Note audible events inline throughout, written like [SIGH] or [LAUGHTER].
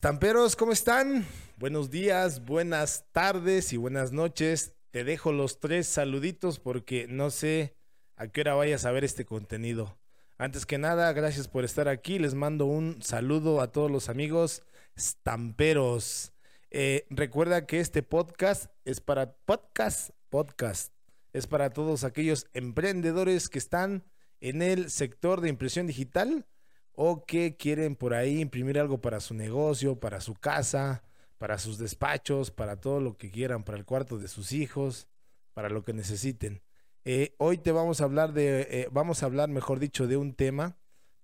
Tamperos, ¿cómo están? Buenos días, buenas tardes y buenas noches. Te dejo los tres saluditos porque no sé a qué hora vayas a ver este contenido. Antes que nada, gracias por estar aquí. Les mando un saludo a todos los amigos stamperos. Eh, recuerda que este podcast es para podcast, podcast. Es para todos aquellos emprendedores que están en el sector de impresión digital o que quieren por ahí imprimir algo para su negocio, para su casa, para sus despachos, para todo lo que quieran, para el cuarto de sus hijos, para lo que necesiten. Eh, hoy te vamos a hablar de, eh, vamos a hablar, mejor dicho, de un tema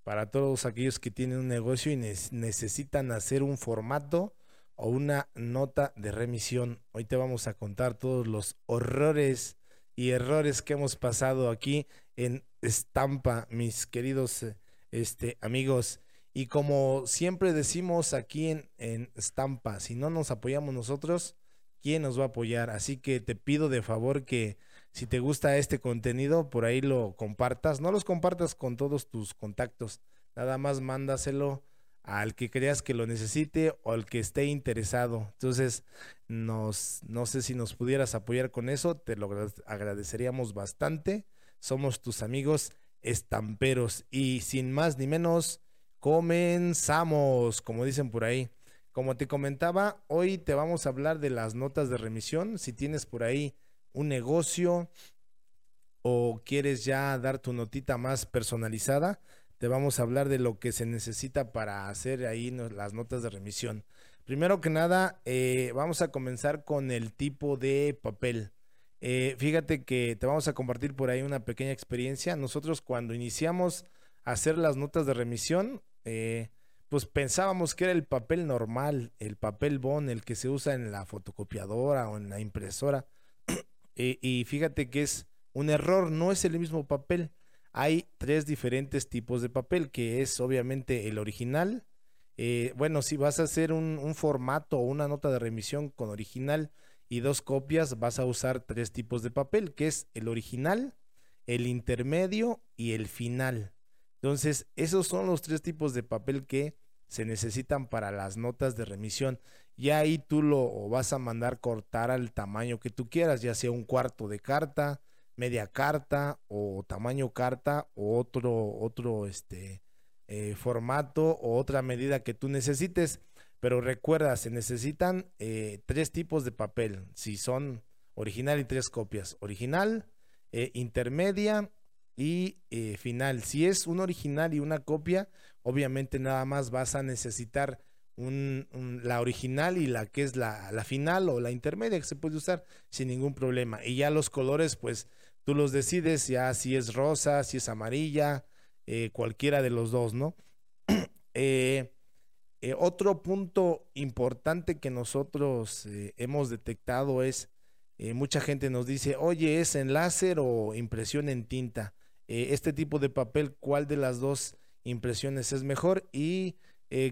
para todos aquellos que tienen un negocio y necesitan hacer un formato o una nota de remisión. Hoy te vamos a contar todos los horrores y errores que hemos pasado aquí en Estampa, mis queridos eh, este, amigos. Y como siempre decimos aquí en, en Stampa, si no nos apoyamos nosotros, ¿quién nos va a apoyar? Así que te pido de favor que si te gusta este contenido, por ahí lo compartas. No los compartas con todos tus contactos, nada más mándaselo al que creas que lo necesite o al que esté interesado. Entonces, nos, no sé si nos pudieras apoyar con eso, te lo agradeceríamos bastante. Somos tus amigos estamperos. Y sin más ni menos, comenzamos, como dicen por ahí. Como te comentaba, hoy te vamos a hablar de las notas de remisión. Si tienes por ahí un negocio o quieres ya dar tu notita más personalizada, te vamos a hablar de lo que se necesita para hacer ahí las notas de remisión. Primero que nada, eh, vamos a comenzar con el tipo de papel. Eh, fíjate que te vamos a compartir por ahí una pequeña experiencia. Nosotros cuando iniciamos a hacer las notas de remisión, eh, pues pensábamos que era el papel normal, el papel bond, el que se usa en la fotocopiadora o en la impresora. [CLEARS THROAT] Eh, y fíjate que es un error, no es el mismo papel. Hay tres diferentes tipos de papel, que es obviamente el original. bueno, si vas a hacer un formato o una nota de remisión con original, y dos copias vas a usar tres tipos de papel, que es el original, el intermedio y el final. Entonces, esos son los tres tipos de papel que se necesitan para las notas de remisión. Y ahí tú lo vas a mandar cortar al tamaño que tú quieras, ya sea un cuarto de carta, media carta o tamaño carta o otro, otro este, eh, formato o otra medida que tú necesites. Pero recuerda, se necesitan eh, tres tipos de papel, si son original y tres copias. Original, eh, intermedia y eh, final. Si es un original y una copia, obviamente nada más vas a necesitar la original y la que es la, final o la intermedia que se puede usar sin ningún problema. Y ya los colores, pues tú los decides, ya si es rosa, si es amarilla, cualquiera de los dos, ¿no? [CLEARS THROAT] Eh, otro punto importante que nosotros eh, hemos detectado es, eh, mucha gente nos dice, oye, ¿es en láser o impresión en tinta? este tipo de papel, ¿cuál de las dos impresiones es mejor? Y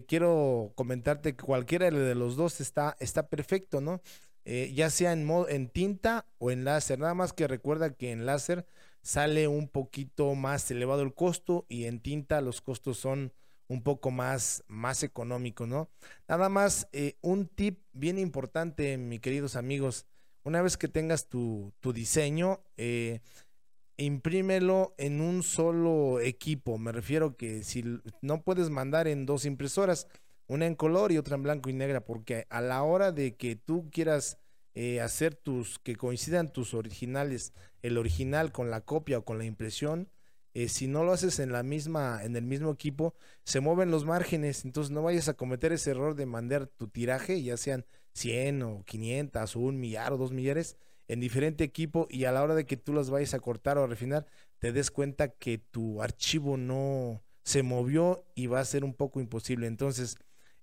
quiero comentarte que cualquiera de los dos está, está perfecto, ¿no? ya sea en, en tinta o en láser. Nada más que recuerda que en láser sale un poquito más elevado el costo y en tinta los costos son un poco más, más económico, ¿no? Nada más, eh, un tip bien importante, mis queridos amigos, una vez que tengas tu, diseño, eh, imprímelo en un solo equipo. Me refiero que si no puedes mandar en dos impresoras, una en color y otra en blanco y negra, porque a la hora de que tú quieras eh, hacer tus, que coincidan tus originales, el original con la copia o con la impresión, eh, si no lo haces en la misma, en el mismo equipo, se mueven los márgenes, entonces no vayas a cometer ese error de mandar tu tiraje, ya sean 100 o 500 o un millar o dos millares, en diferente equipo y a la hora de que tú las vayas a cortar o a refinar, te des cuenta que tu archivo no se movió y va a ser un poco imposible. Entonces,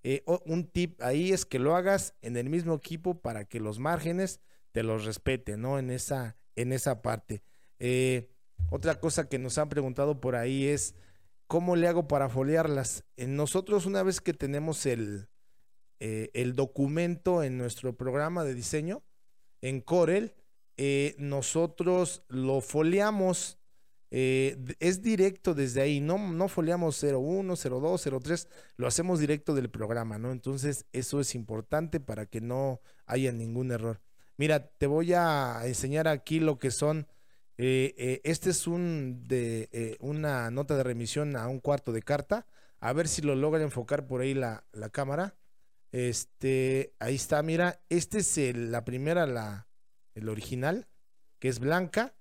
eh, un tip ahí es que lo hagas en el mismo equipo para que los márgenes te los respete, ¿no? En esa, en esa parte. Eh, otra cosa que nos han preguntado por ahí es, ¿cómo le hago para foliarlas? nosotros una vez que tenemos el, eh, el documento en nuestro programa de diseño, en Corel, eh, nosotros lo foliamos eh, es directo desde ahí, no, no foliamos 01, 02, 03, lo hacemos directo del programa, ¿no? Entonces eso es importante para que no haya ningún error. Mira, te voy a enseñar aquí lo que son, eh, eh, este es un de una nota de remisión a un cuarto de carta, a ver si lo logra enfocar por ahí la, la cámara. Este, ahí está, mira, este es la primera, la, el original, que es blanca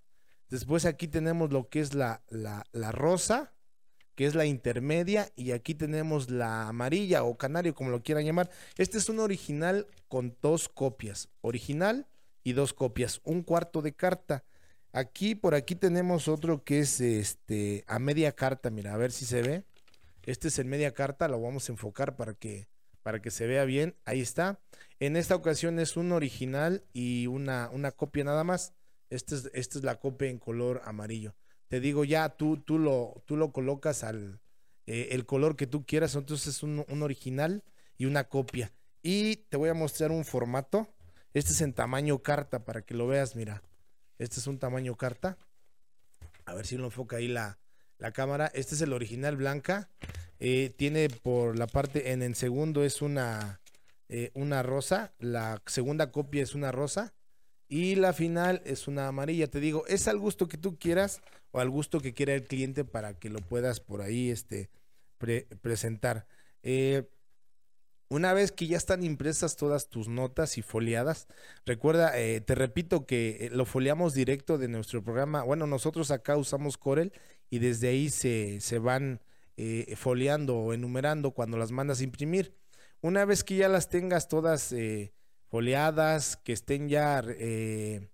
Después aquí tenemos lo que es la, la, rosa, que es la intermedia, y aquí tenemos la amarilla o canario, como lo quieran llamar. Este es un original con dos copias, original y dos copias, un cuarto de carta. Aquí, por aquí tenemos otro que es este a media carta, mira, a ver si se ve. Este es el media carta, lo vamos a enfocar para que, para que se vea bien. Ahí está. En esta ocasión es un original y una, una copia nada más. Esta es, esta es la copia en color amarillo. Te digo, ya tú, tú, lo, tú lo colocas al eh, el color que tú quieras. Entonces es un, un original y una copia. Y te voy a mostrar un formato. Este es en tamaño carta para que lo veas, mira. Este es un tamaño carta. A ver si lo enfoca ahí la, la cámara. Este es el original blanca. Eh, tiene por la parte en el segundo es una, eh, una rosa. La segunda copia es una rosa. Y la final es una amarilla. Te digo, es al gusto que tú quieras o al gusto que quiera el cliente para que lo puedas por ahí este, presentar. Eh, una vez que ya están impresas todas tus notas y foliadas, recuerda, eh, te repito que eh, lo foliamos directo de nuestro programa. Bueno, nosotros acá usamos Corel y desde ahí se, se van foliando o enumerando cuando las mandas a imprimir. Una vez que ya las tengas todas foliadas, que estén ya eh,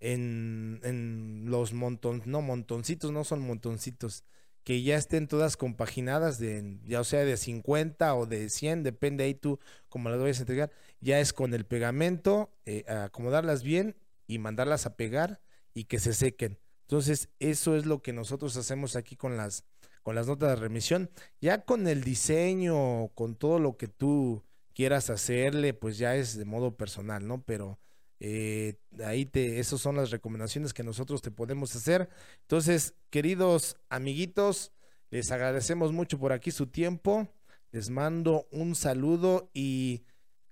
en, los montones, no montoncitos, no son montoncitos, que ya estén todas compaginadas, de, ya sea de 50 o de 100, depende ahí tú como las vayas a entregar, ya es con el pegamento, eh, acomodarlas bien y mandarlas a pegar y que se sequen. Entonces, eso es lo que nosotros hacemos aquí con las, con las notas de remisión. Ya con el diseño, con todo lo que tú quieras hacerle, pues ya es de modo personal, ¿no? Pero eh, ahí te, esas son las recomendaciones que nosotros te podemos hacer. Entonces, queridos amiguitos, les agradecemos mucho por aquí su tiempo. Les mando un saludo y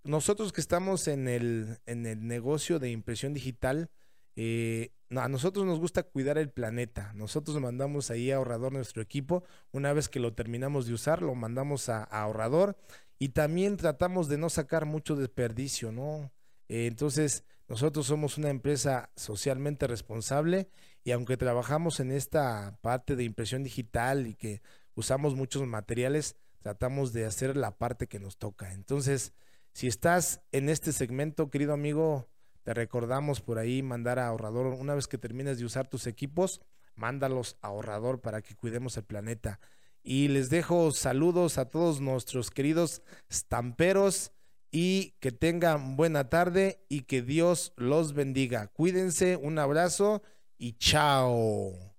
nosotros que estamos en el, en el negocio de impresión digital, eh, a nosotros nos gusta cuidar el planeta. Nosotros mandamos ahí a Ahorrador nuestro equipo. Una vez que lo terminamos de usar, lo mandamos a Ahorrador y también tratamos de no sacar mucho desperdicio, ¿no? Eh, entonces, nosotros somos una empresa socialmente responsable y aunque trabajamos en esta parte de impresión digital y que usamos muchos materiales, tratamos de hacer la parte que nos toca. Entonces, si estás en este segmento, querido amigo, te recordamos por ahí mandar a ahorrador, una vez que termines de usar tus equipos, mándalos a ahorrador para que cuidemos el planeta. Y les dejo saludos a todos nuestros queridos stamperos y que tengan buena tarde y que Dios los bendiga. Cuídense, un abrazo y chao.